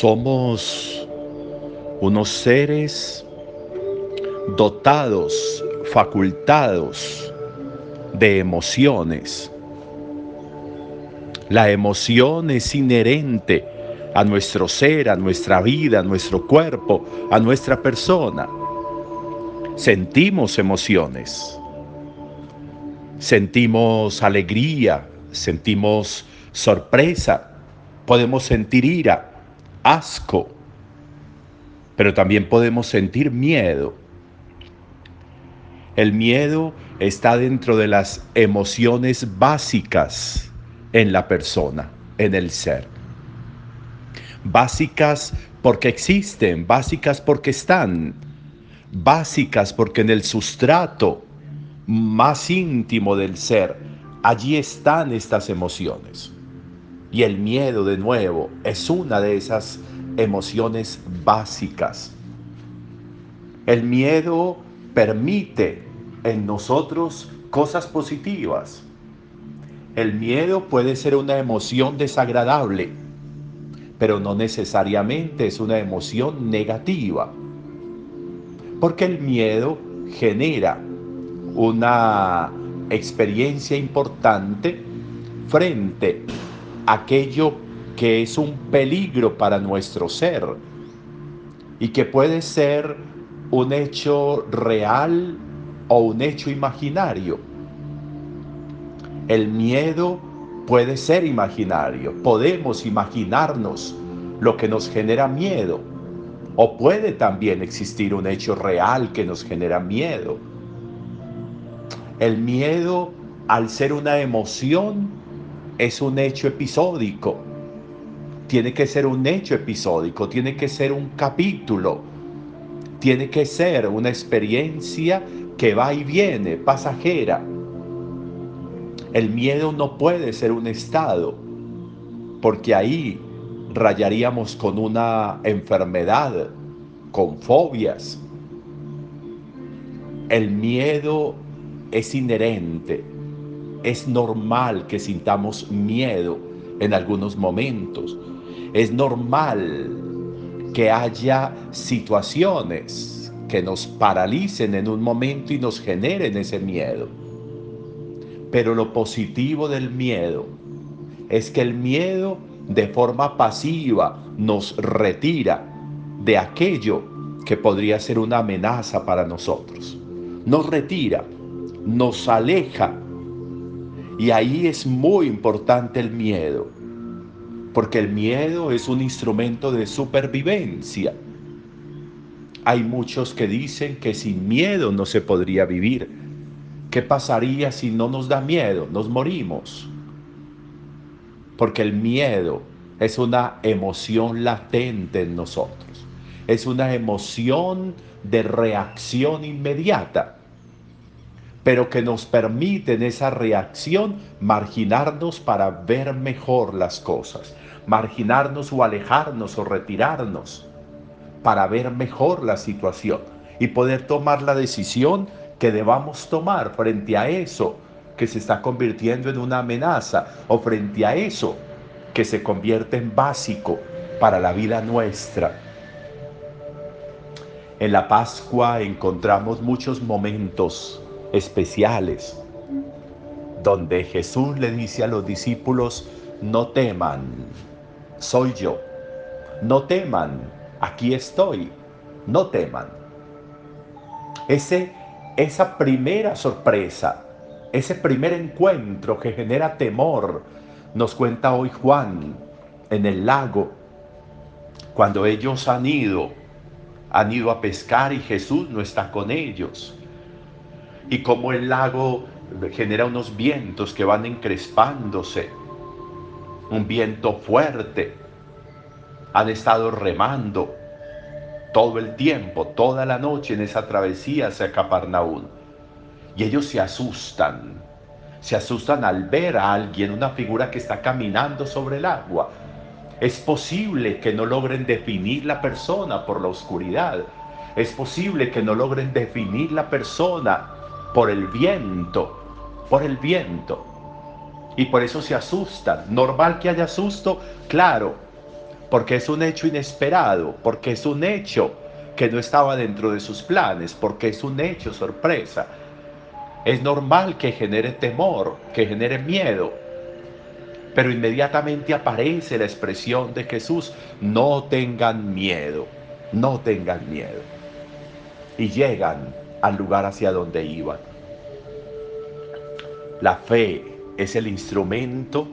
Somos unos seres dotados, facultados de emociones. La emoción es inherente a nuestro ser, a nuestra vida, a nuestro cuerpo, a nuestra persona. Sentimos emociones. Sentimos alegría, sentimos sorpresa, podemos sentir ira, asco, pero también podemos sentir miedo. El miedo está dentro de las emociones básicas en la persona, en el ser. Básicas porque existen, básicas porque están, básicas porque en el sustrato más íntimo del ser, allí están estas emociones. Y el miedo, de nuevo, es una de esas emociones básicas. El miedo permite en nosotros cosas positivas. El miedo puede ser una emoción desagradable, pero no necesariamente es una emoción negativa. Porque el miedo genera una experiencia importante frente aquello que es un peligro para nuestro ser y que puede ser un hecho real o un hecho imaginario. El miedo puede ser imaginario, podemos imaginarnos lo que nos genera miedo o puede también existir un hecho real que nos genera miedo. El miedo, al ser una emoción, es un hecho episódico. Tiene que ser un hecho episódico, tiene que ser un capítulo, tiene que ser una experiencia que va y viene, pasajera. El miedo no puede ser un estado, porque ahí rayaríamos con una enfermedad, con fobias. El miedo es inherente, es normal que sintamos miedo en algunos momentos. Es normal que haya situaciones que nos paralicen en un momento y nos generen ese miedo. Pero lo positivo del miedo es que el miedo de forma pasiva nos retira de aquello que podría ser una amenaza para nosotros. Nos retira, nos aleja y ahí es muy importante el miedo, porque el miedo es un instrumento de supervivencia. Hay muchos que dicen que sin miedo no se podría vivir. ¿Qué pasaría si no nos da miedo? Nos morimos. Porque el miedo es una emoción latente en nosotros. Es una emoción de reacción inmediata pero que nos permiten esa reacción marginarnos para ver mejor las cosas, marginarnos o alejarnos o retirarnos para ver mejor la situación y poder tomar la decisión que debamos tomar frente a eso que se está convirtiendo en una amenaza o frente a eso que se convierte en básico para la vida nuestra. En la Pascua encontramos muchos momentos especiales, donde Jesús le dice a los discípulos, no teman, soy yo, no teman, aquí estoy, no teman. Ese, esa primera sorpresa, ese primer encuentro que genera temor, nos cuenta hoy Juan en el lago, cuando ellos han ido, han ido a pescar y Jesús no está con ellos y cómo el lago genera unos vientos que van encrespándose, un viento fuerte. Han estado remando todo el tiempo, toda la noche en esa travesía hacia Capernaum. Y ellos se asustan, se asustan al ver a alguien, una figura que está caminando sobre el agua. Es posible que no logren definir la persona por la oscuridad. Es posible que no logren definir la persona por el viento, por el viento. Y por eso se asustan. Normal que haya susto, claro, porque es un hecho inesperado, porque es un hecho que no estaba dentro de sus planes, porque es un hecho sorpresa. Es normal que genere temor, que genere miedo, pero inmediatamente aparece la expresión de Jesús, no tengan miedo, no tengan miedo. Y llegan al lugar hacia donde iban. La fe es el instrumento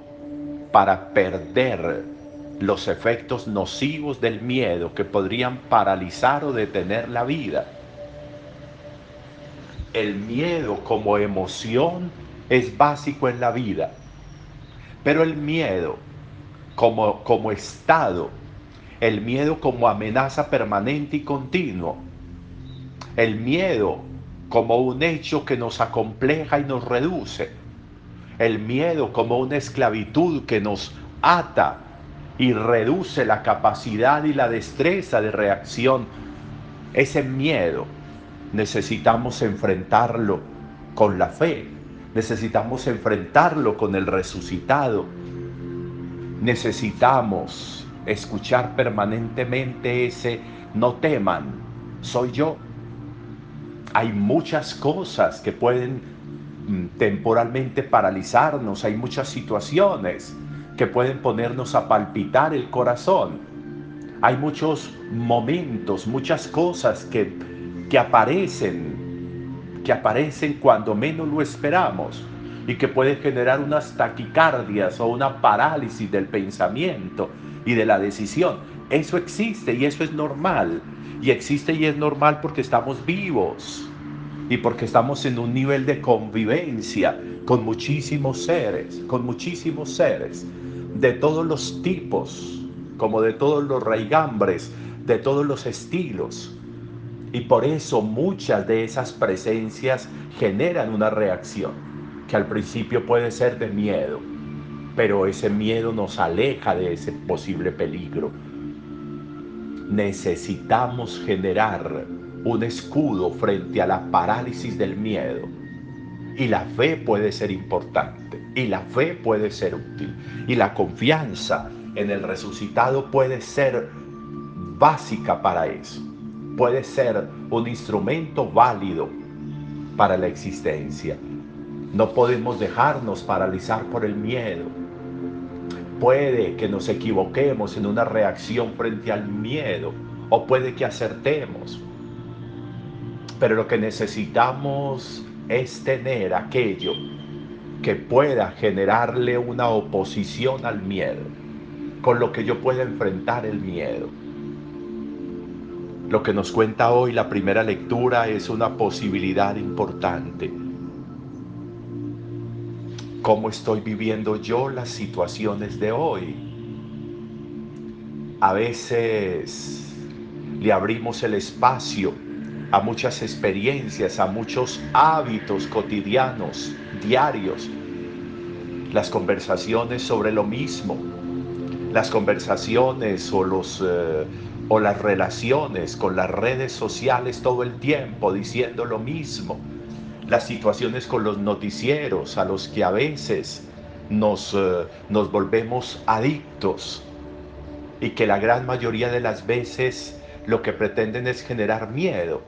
para perder los efectos nocivos del miedo que podrían paralizar o detener la vida. El miedo como emoción es básico en la vida, pero el miedo como, como estado, el miedo como amenaza permanente y continuo, el miedo como un hecho que nos acompleja y nos reduce, el miedo como una esclavitud que nos ata y reduce la capacidad y la destreza de reacción. Ese miedo necesitamos enfrentarlo con la fe, necesitamos enfrentarlo con el resucitado, necesitamos escuchar permanentemente ese no teman, soy yo. Hay muchas cosas que pueden mm, temporalmente paralizarnos, hay muchas situaciones que pueden ponernos a palpitar el corazón. Hay muchos momentos, muchas cosas que, que aparecen, que aparecen cuando menos lo esperamos y que pueden generar unas taquicardias o una parálisis del pensamiento y de la decisión. Eso existe y eso es normal. Y existe y es normal porque estamos vivos y porque estamos en un nivel de convivencia con muchísimos seres, con muchísimos seres de todos los tipos, como de todos los raigambres, de todos los estilos. Y por eso muchas de esas presencias generan una reacción, que al principio puede ser de miedo, pero ese miedo nos aleja de ese posible peligro. Necesitamos generar un escudo frente a la parálisis del miedo. Y la fe puede ser importante. Y la fe puede ser útil. Y la confianza en el resucitado puede ser básica para eso. Puede ser un instrumento válido para la existencia. No podemos dejarnos paralizar por el miedo. Puede que nos equivoquemos en una reacción frente al miedo o puede que acertemos. Pero lo que necesitamos es tener aquello que pueda generarle una oposición al miedo, con lo que yo pueda enfrentar el miedo. Lo que nos cuenta hoy la primera lectura es una posibilidad importante. ¿Cómo estoy viviendo yo las situaciones de hoy? A veces le abrimos el espacio a muchas experiencias, a muchos hábitos cotidianos, diarios, las conversaciones sobre lo mismo, las conversaciones o, los, eh, o las relaciones con las redes sociales todo el tiempo diciendo lo mismo, las situaciones con los noticieros a los que a veces nos, eh, nos volvemos adictos y que la gran mayoría de las veces lo que pretenden es generar miedo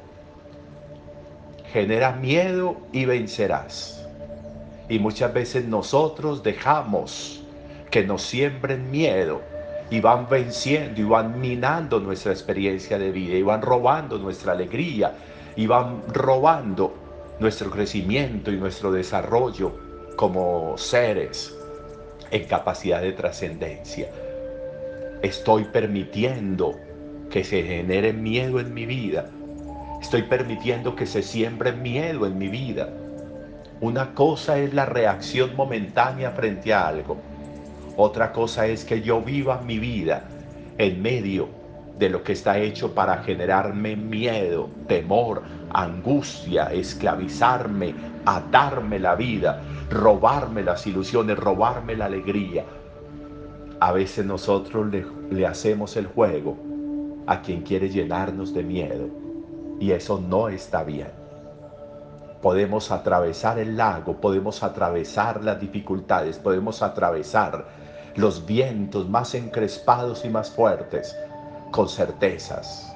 genera miedo y vencerás. Y muchas veces nosotros dejamos que nos siembren miedo y van venciendo y van minando nuestra experiencia de vida y van robando nuestra alegría y van robando nuestro crecimiento y nuestro desarrollo como seres en capacidad de trascendencia. Estoy permitiendo que se genere miedo en mi vida Estoy permitiendo que se siembre miedo en mi vida. Una cosa es la reacción momentánea frente a algo. Otra cosa es que yo viva mi vida en medio de lo que está hecho para generarme miedo, temor, angustia, esclavizarme, atarme la vida, robarme las ilusiones, robarme la alegría. A veces nosotros le, le hacemos el juego a quien quiere llenarnos de miedo y eso no está bien. Podemos atravesar el lago, podemos atravesar las dificultades, podemos atravesar los vientos más encrespados y más fuertes con certezas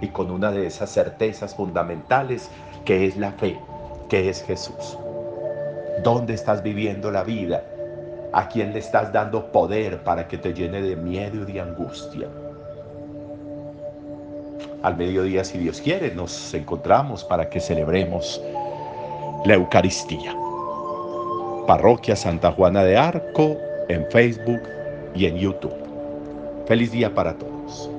y con una de esas certezas fundamentales que es la fe, que es Jesús. ¿Dónde estás viviendo la vida? ¿A quién le estás dando poder para que te llene de miedo y de angustia? Al mediodía, si Dios quiere, nos encontramos para que celebremos la Eucaristía. Parroquia Santa Juana de Arco en Facebook y en YouTube. Feliz día para todos.